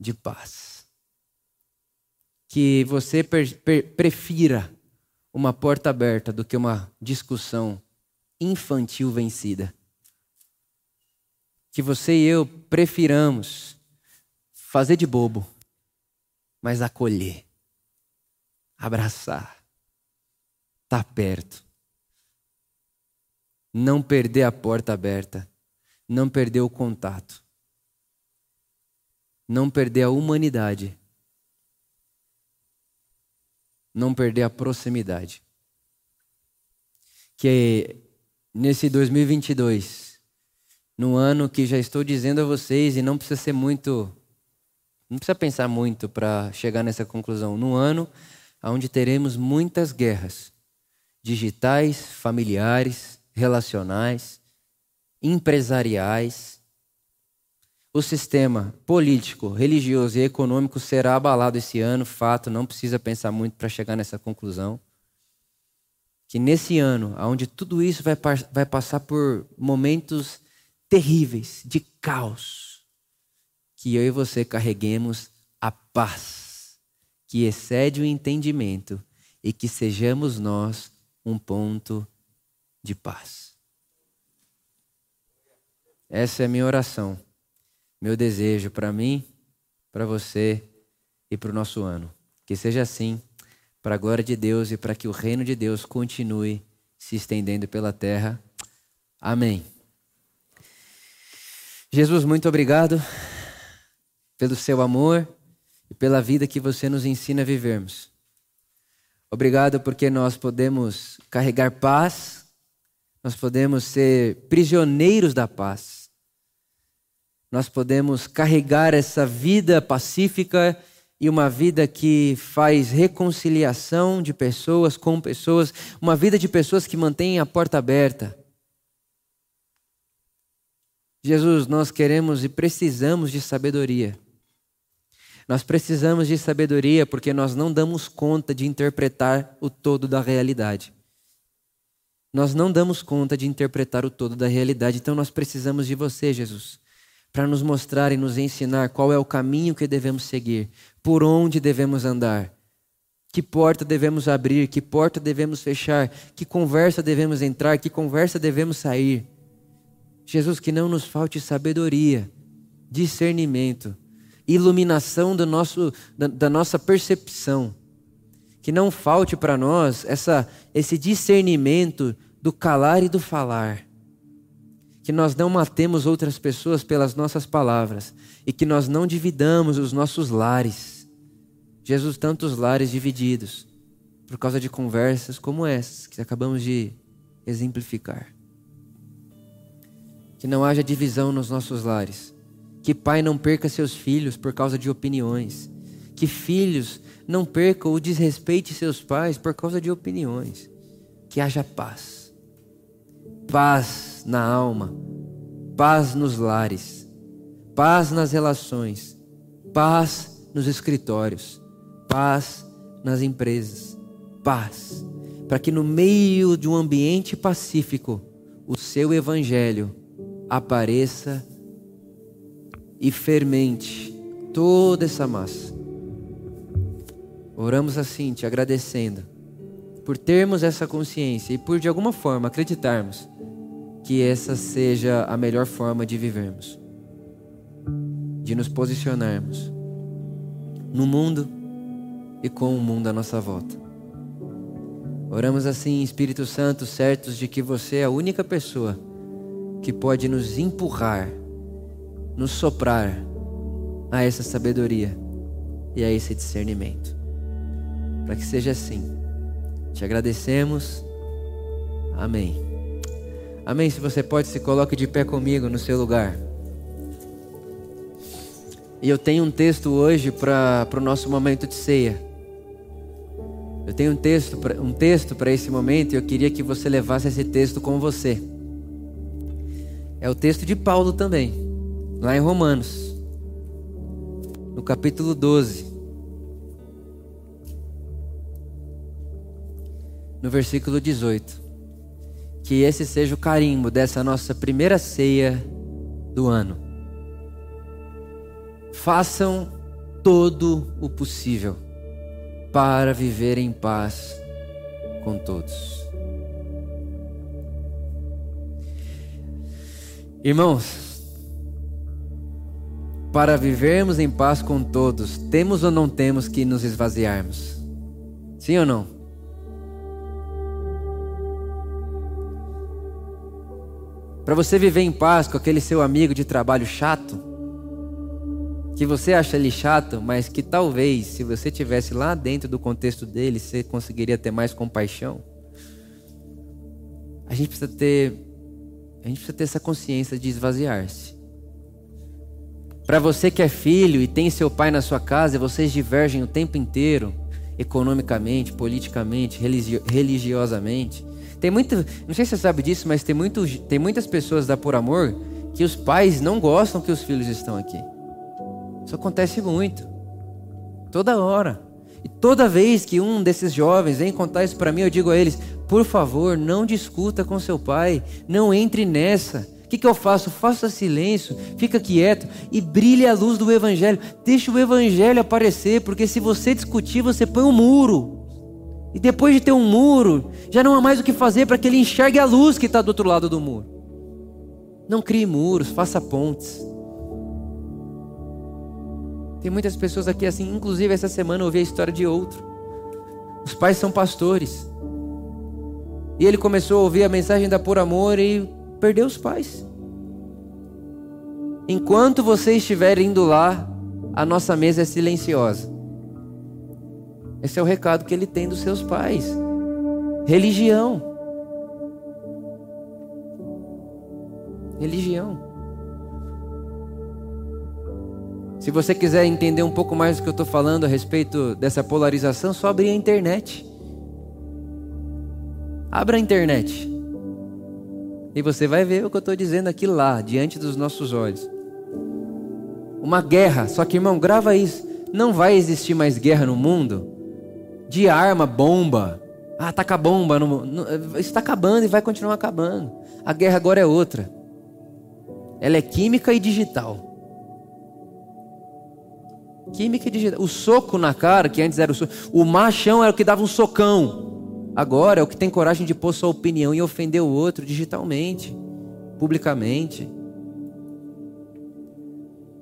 [SPEAKER 1] de paz. Que você prefira uma porta aberta do que uma discussão infantil vencida. Que você e eu prefiramos fazer de bobo, mas acolher, abraçar, estar tá perto. Não perder a porta aberta, não perder o contato, não perder a humanidade. Não perder a proximidade. Que nesse 2022, no ano que já estou dizendo a vocês, e não precisa ser muito, não precisa pensar muito para chegar nessa conclusão, no ano onde teremos muitas guerras digitais, familiares, relacionais, empresariais, o sistema político, religioso e econômico será abalado esse ano, fato, não precisa pensar muito para chegar nessa conclusão. Que nesse ano, onde tudo isso vai, vai passar por momentos terríveis, de caos, que eu e você carreguemos a paz, que excede o entendimento, e que sejamos nós um ponto de paz. Essa é a minha oração meu desejo para mim, para você e para o nosso ano. Que seja assim, para a glória de Deus e para que o reino de Deus continue se estendendo pela terra. Amém. Jesus, muito obrigado pelo seu amor e pela vida que você nos ensina a vivermos. Obrigado porque nós podemos carregar paz, nós podemos ser prisioneiros da paz nós podemos carregar essa vida pacífica e uma vida que faz reconciliação de pessoas com pessoas, uma vida de pessoas que mantêm a porta aberta. Jesus, nós queremos e precisamos de sabedoria. Nós precisamos de sabedoria porque nós não damos conta de interpretar o todo da realidade. Nós não damos conta de interpretar o todo da realidade, então nós precisamos de você, Jesus para nos mostrar e nos ensinar qual é o caminho que devemos seguir, por onde devemos andar, que porta devemos abrir, que porta devemos fechar, que conversa devemos entrar, que conversa devemos sair. Jesus, que não nos falte sabedoria, discernimento, iluminação do nosso, da, da nossa percepção. Que não falte para nós essa, esse discernimento do calar e do falar que nós não matemos outras pessoas pelas nossas palavras e que nós não dividamos os nossos lares. Jesus, tantos lares divididos por causa de conversas como essas que acabamos de exemplificar. Que não haja divisão nos nossos lares. Que pai não perca seus filhos por causa de opiniões. Que filhos não percam ou desrespeite seus pais por causa de opiniões. Que haja paz. Paz na alma, paz nos lares, paz nas relações, paz nos escritórios, paz nas empresas, paz, para que no meio de um ambiente pacífico o seu evangelho apareça e fermente toda essa massa. Oramos assim, te agradecendo por termos essa consciência e por de alguma forma acreditarmos que essa seja a melhor forma de vivermos, de nos posicionarmos no mundo e com o mundo à nossa volta. Oramos assim, Espírito Santo, certos de que você é a única pessoa que pode nos empurrar, nos soprar a essa sabedoria e a esse discernimento. Para que seja assim. Te agradecemos. Amém. Amém? Se você pode, se coloque de pé comigo no seu lugar. E eu tenho um texto hoje para o nosso momento de ceia. Eu tenho um texto, um texto para esse momento e eu queria que você levasse esse texto com você. É o texto de Paulo também, lá em Romanos, no capítulo 12. No versículo 18 que esse seja o carimbo dessa nossa primeira ceia do ano. Façam todo o possível para viver em paz com todos. Irmãos, para vivermos em paz com todos, temos ou não temos que nos esvaziarmos? Sim ou não? Para você viver em paz com aquele seu amigo de trabalho chato, que você acha ele chato, mas que talvez, se você tivesse lá dentro do contexto dele, você conseguiria ter mais compaixão. A gente precisa ter, a gente precisa ter essa consciência de esvaziar-se. Para você que é filho e tem seu pai na sua casa e vocês divergem o tempo inteiro, economicamente, politicamente, religiosamente, tem muito, não sei se você sabe disso, mas tem, muito, tem muitas pessoas da Por Amor que os pais não gostam que os filhos estão aqui. Isso acontece muito. Toda hora. E toda vez que um desses jovens vem contar isso para mim, eu digo a eles: por favor, não discuta com seu pai, não entre nessa. O que, que eu faço? Faça silêncio, fica quieto e brilhe a luz do Evangelho. Deixa o Evangelho aparecer, porque se você discutir, você põe um muro. E depois de ter um muro, já não há mais o que fazer para que ele enxergue a luz que está do outro lado do muro. Não crie muros, faça pontes. Tem muitas pessoas aqui assim, inclusive essa semana eu ouvi a história de outro. Os pais são pastores. E ele começou a ouvir a mensagem da Por Amor e perdeu os pais. Enquanto você estiver indo lá, a nossa mesa é silenciosa. Esse é o recado que ele tem dos seus pais. Religião. Religião. Se você quiser entender um pouco mais do que eu estou falando a respeito dessa polarização, só abrir a internet. Abra a internet. E você vai ver o que eu estou dizendo aqui lá, diante dos nossos olhos. Uma guerra, só que irmão, grava isso. Não vai existir mais guerra no mundo de arma, bomba. Ah, taca bomba. No, no, isso está acabando e vai continuar acabando. A guerra agora é outra. Ela é química e digital. Química e digital. O soco na cara, que antes era o soco. O machão era o que dava um socão. Agora é o que tem coragem de pôr sua opinião e ofender o outro digitalmente, publicamente.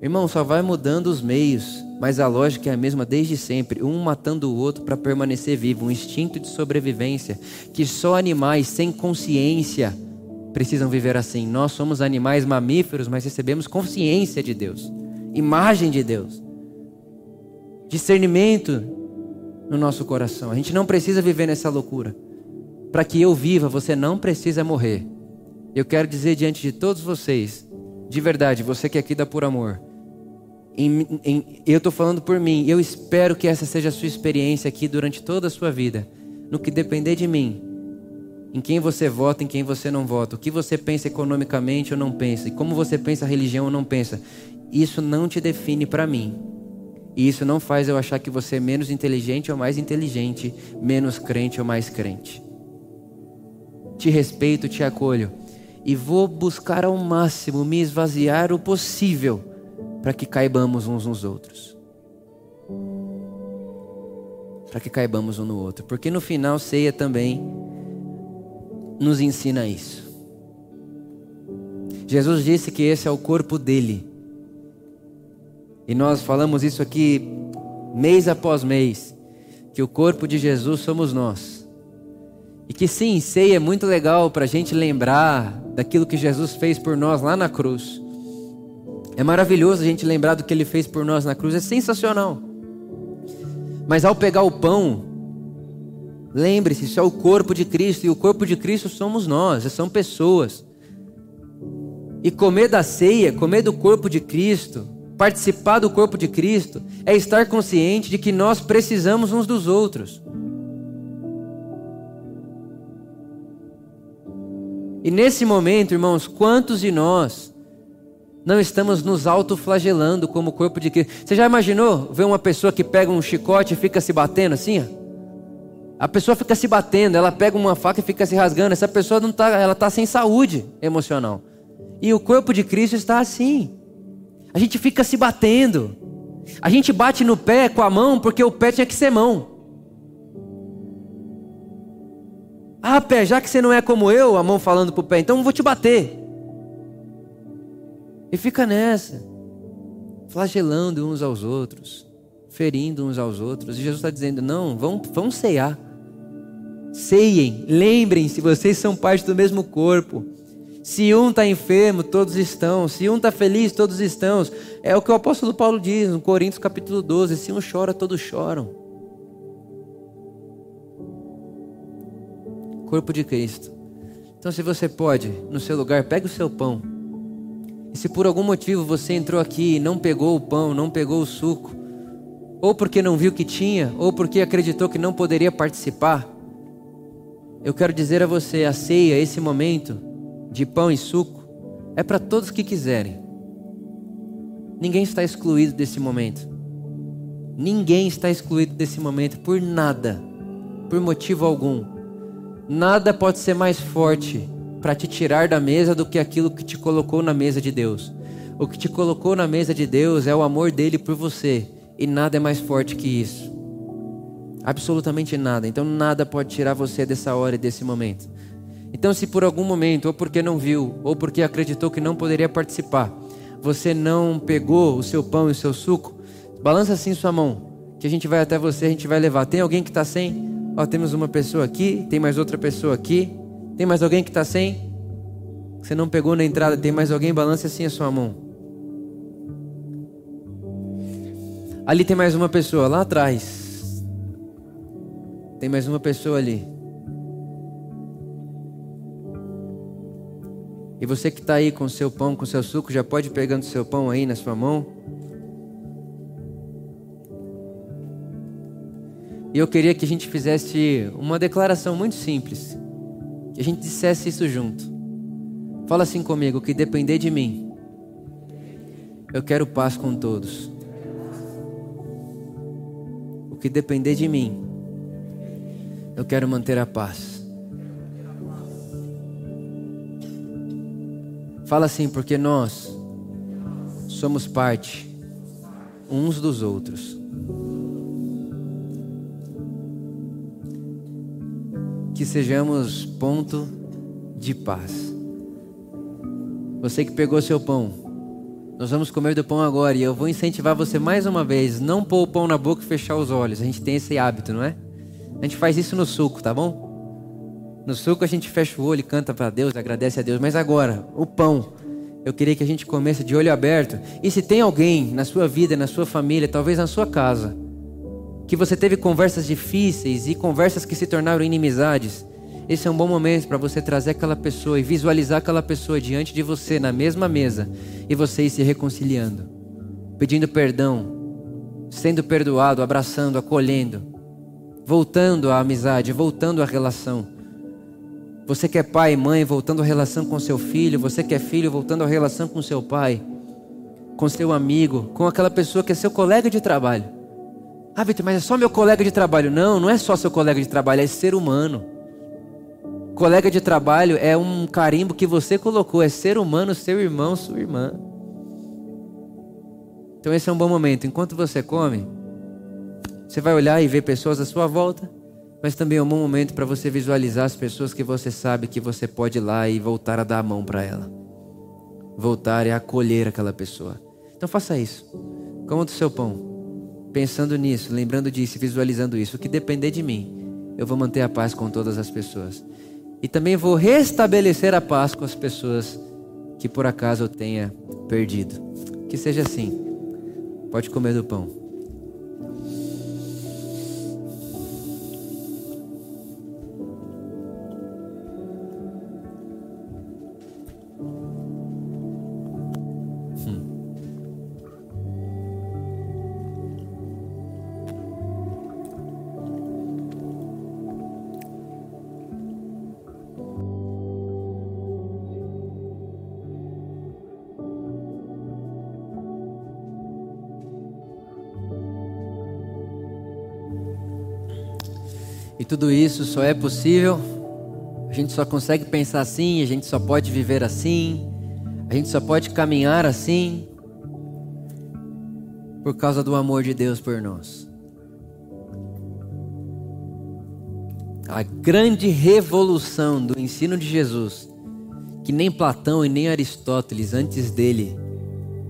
[SPEAKER 1] Irmão, só vai mudando os meios, mas a lógica é a mesma desde sempre, um matando o outro para permanecer vivo, um instinto de sobrevivência que só animais sem consciência precisam viver assim. Nós somos animais mamíferos, mas recebemos consciência de Deus, imagem de Deus, discernimento no nosso coração. A gente não precisa viver nessa loucura. Para que eu viva, você não precisa morrer. Eu quero dizer diante de todos vocês, de verdade, você que é aqui dá por amor. Em, em, eu estou falando por mim. Eu espero que essa seja a sua experiência aqui durante toda a sua vida. No que depender de mim. Em quem você vota, em quem você não vota. O que você pensa economicamente ou não pensa. E como você pensa religião ou não pensa. Isso não te define para mim. E isso não faz eu achar que você é menos inteligente ou mais inteligente, menos crente ou mais crente. Te respeito, te acolho e vou buscar ao máximo me esvaziar o possível para que caibamos uns nos outros. Para que caibamos um no outro, porque no final ceia também nos ensina isso. Jesus disse que esse é o corpo dele e nós falamos isso aqui mês após mês, que o corpo de Jesus somos nós. E que sim, ceia é muito legal para a gente lembrar daquilo que Jesus fez por nós lá na cruz. É maravilhoso a gente lembrar do que ele fez por nós na cruz, é sensacional. Mas ao pegar o pão, lembre-se, isso é o corpo de Cristo, e o corpo de Cristo somos nós, são pessoas. E comer da ceia, comer do corpo de Cristo, Participar do corpo de Cristo é estar consciente de que nós precisamos uns dos outros. E nesse momento, irmãos, quantos de nós não estamos nos autoflagelando como corpo de Cristo? Você já imaginou ver uma pessoa que pega um chicote e fica se batendo assim? A pessoa fica se batendo, ela pega uma faca e fica se rasgando. Essa pessoa não tá, ela está sem saúde emocional. E o corpo de Cristo está assim. A gente fica se batendo. A gente bate no pé com a mão porque o pé tinha que ser mão. Ah, pé, já que você não é como eu, a mão falando pro pé, então eu vou te bater. E fica nessa, flagelando uns aos outros, ferindo uns aos outros. E Jesus está dizendo: não, vão, vão ceiar. Ceiem, lembrem-se, vocês são parte do mesmo corpo. Se um está enfermo, todos estão. Se um está feliz, todos estão. É o que o apóstolo Paulo diz no Coríntios capítulo 12: se um chora, todos choram. Corpo de Cristo. Então, se você pode, no seu lugar, pegue o seu pão. E se por algum motivo você entrou aqui e não pegou o pão, não pegou o suco, ou porque não viu que tinha, ou porque acreditou que não poderia participar, eu quero dizer a você: a ceia, esse momento, de pão e suco é para todos que quiserem. Ninguém está excluído desse momento. Ninguém está excluído desse momento por nada, por motivo algum. Nada pode ser mais forte para te tirar da mesa do que aquilo que te colocou na mesa de Deus. O que te colocou na mesa de Deus é o amor dele por você, e nada é mais forte que isso. Absolutamente nada. Então nada pode tirar você dessa hora e desse momento. Então, se por algum momento, ou porque não viu, ou porque acreditou que não poderia participar, você não pegou o seu pão e o seu suco, balança assim sua mão, que a gente vai até você, a gente vai levar. Tem alguém que está sem? Ó, temos uma pessoa aqui, tem mais outra pessoa aqui. Tem mais alguém que está sem? Você não pegou na entrada. Tem mais alguém? Balance assim a sua mão. Ali tem mais uma pessoa, lá atrás. Tem mais uma pessoa ali. E você que está aí com seu pão, com seu suco, já pode ir pegando seu pão aí na sua mão. E eu queria que a gente fizesse uma declaração muito simples. A gente dissesse isso junto. Fala assim comigo: que depender de mim, eu quero paz com todos. O que depender de mim, eu quero manter a paz. Fala assim, porque nós somos parte uns dos outros. Que sejamos ponto de paz. Você que pegou seu pão, nós vamos comer do pão agora e eu vou incentivar você mais uma vez, não pôr o pão na boca e fechar os olhos. A gente tem esse hábito, não é? A gente faz isso no suco, tá bom? No suco a gente fecha o olho, canta para Deus, agradece a Deus. Mas agora, o pão, eu queria que a gente comece de olho aberto. E se tem alguém na sua vida, na sua família, talvez na sua casa, que você teve conversas difíceis e conversas que se tornaram inimizades, esse é um bom momento para você trazer aquela pessoa e visualizar aquela pessoa diante de você na mesma mesa e vocês se reconciliando, pedindo perdão, sendo perdoado, abraçando, acolhendo, voltando à amizade, voltando à relação. Você que é pai e mãe, voltando à relação com seu filho. Você que é filho, voltando à relação com seu pai, com seu amigo, com aquela pessoa que é seu colega de trabalho. Ah, Vitor, mas é só meu colega de trabalho. Não, não é só seu colega de trabalho, é ser humano. Colega de trabalho é um carimbo que você colocou, é ser humano, seu irmão, sua irmã. Então esse é um bom momento. Enquanto você come, você vai olhar e ver pessoas à sua volta mas também é um bom momento para você visualizar as pessoas que você sabe que você pode ir lá e voltar a dar a mão para ela. Voltar e acolher aquela pessoa. Então faça isso. Coma do seu pão. Pensando nisso, lembrando disso, visualizando isso. O que depender de mim, eu vou manter a paz com todas as pessoas. E também vou restabelecer a paz com as pessoas que por acaso eu tenha perdido. Que seja assim. Pode comer do pão. Tudo isso só é possível, a gente só consegue pensar assim, a gente só pode viver assim, a gente só pode caminhar assim, por causa do amor de Deus por nós. A grande revolução do ensino de Jesus, que nem Platão e nem Aristóteles antes dele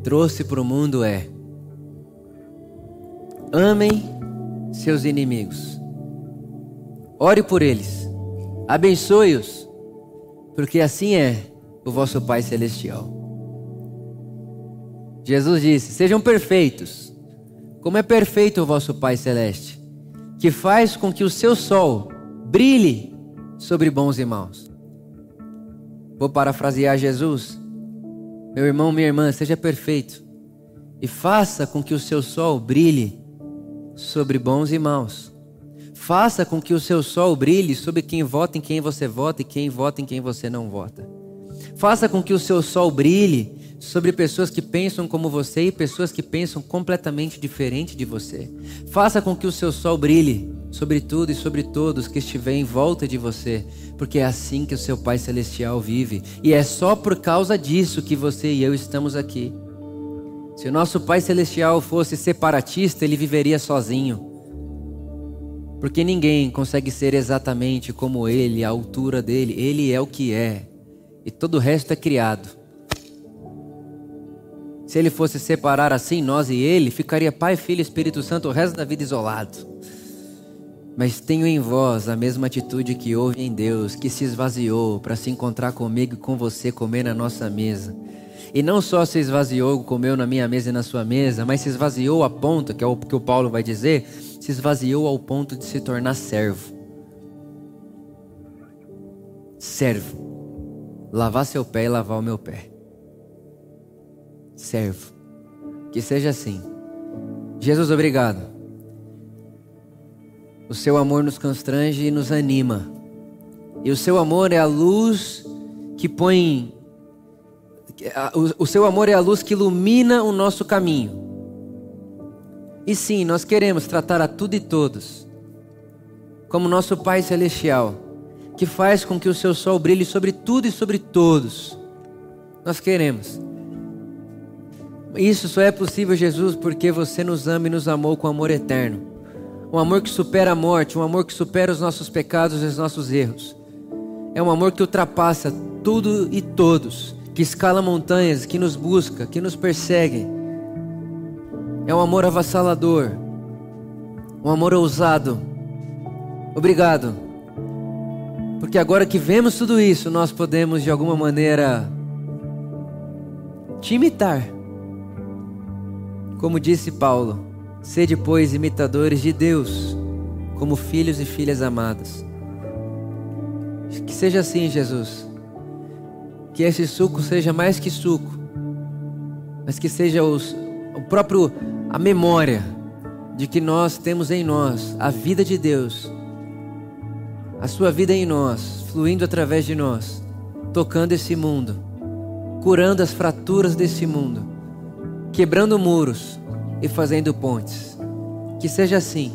[SPEAKER 1] trouxe para o mundo é: amem seus inimigos. Ore por eles, abençoe-os, porque assim é o vosso Pai Celestial. Jesus disse: Sejam perfeitos, como é perfeito o vosso Pai Celeste, que faz com que o seu sol brilhe sobre bons e maus. Vou parafrasear Jesus. Meu irmão, minha irmã, seja perfeito e faça com que o seu sol brilhe sobre bons e maus. Faça com que o seu sol brilhe sobre quem vota em quem você vota e quem vota em quem você não vota. Faça com que o seu sol brilhe sobre pessoas que pensam como você e pessoas que pensam completamente diferente de você. Faça com que o seu sol brilhe sobre tudo e sobre todos que estiverem em volta de você, porque é assim que o seu Pai Celestial vive. E é só por causa disso que você e eu estamos aqui. Se o nosso Pai Celestial fosse separatista, ele viveria sozinho. Porque ninguém consegue ser exatamente como ele, a altura dele. Ele é o que é. E todo o resto é criado. Se ele fosse separar assim nós e ele, ficaria Pai, Filho e Espírito Santo o resto da vida isolado. Mas tenho em vós a mesma atitude que houve em Deus, que se esvaziou para se encontrar comigo e com você comer na nossa mesa. E não só se esvaziou, comeu na minha mesa e na sua mesa, mas se esvaziou a ponto, que é o que o Paulo vai dizer, se esvaziou ao ponto de se tornar servo. Servo. Lavar seu pé e lavar o meu pé. Servo. Que seja assim. Jesus, obrigado. O seu amor nos constrange e nos anima. E o seu amor é a luz que põe. O seu amor é a luz que ilumina o nosso caminho. E sim, nós queremos tratar a tudo e todos como nosso Pai Celestial, que faz com que o seu sol brilhe sobre tudo e sobre todos. Nós queremos. Isso só é possível, Jesus, porque você nos ama e nos amou com amor eterno. Um amor que supera a morte, um amor que supera os nossos pecados e os nossos erros. É um amor que ultrapassa tudo e todos, que escala montanhas, que nos busca, que nos persegue. É um amor avassalador, um amor ousado. Obrigado, porque agora que vemos tudo isso, nós podemos de alguma maneira te imitar. Como disse Paulo, sede, pois, imitadores de Deus, como filhos e filhas amadas. Que seja assim, Jesus. Que esse suco seja mais que suco, mas que seja os, o próprio a memória de que nós temos em nós a vida de Deus, a sua vida em nós, fluindo através de nós, tocando esse mundo, curando as fraturas desse mundo, quebrando muros e fazendo pontes. Que seja assim,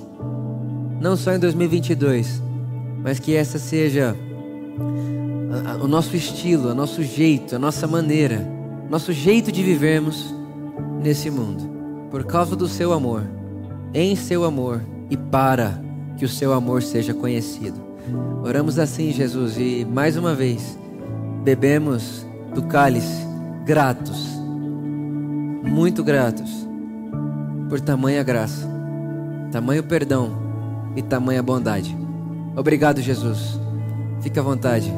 [SPEAKER 1] não só em 2022, mas que essa seja o nosso estilo, o nosso jeito, a nossa maneira, nosso jeito de vivermos nesse mundo, por causa do seu amor, em seu amor e para que o seu amor seja conhecido. Oramos assim, Jesus, e mais uma vez bebemos do cálice, gratos, muito gratos, por tamanha graça, tamanho perdão e tamanha bondade. Obrigado, Jesus. Fique à vontade.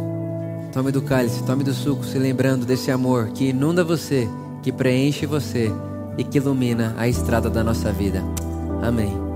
[SPEAKER 1] Tome do cálice, tome do suco, se lembrando desse amor que inunda você, que preenche você e que ilumina a estrada da nossa vida. Amém.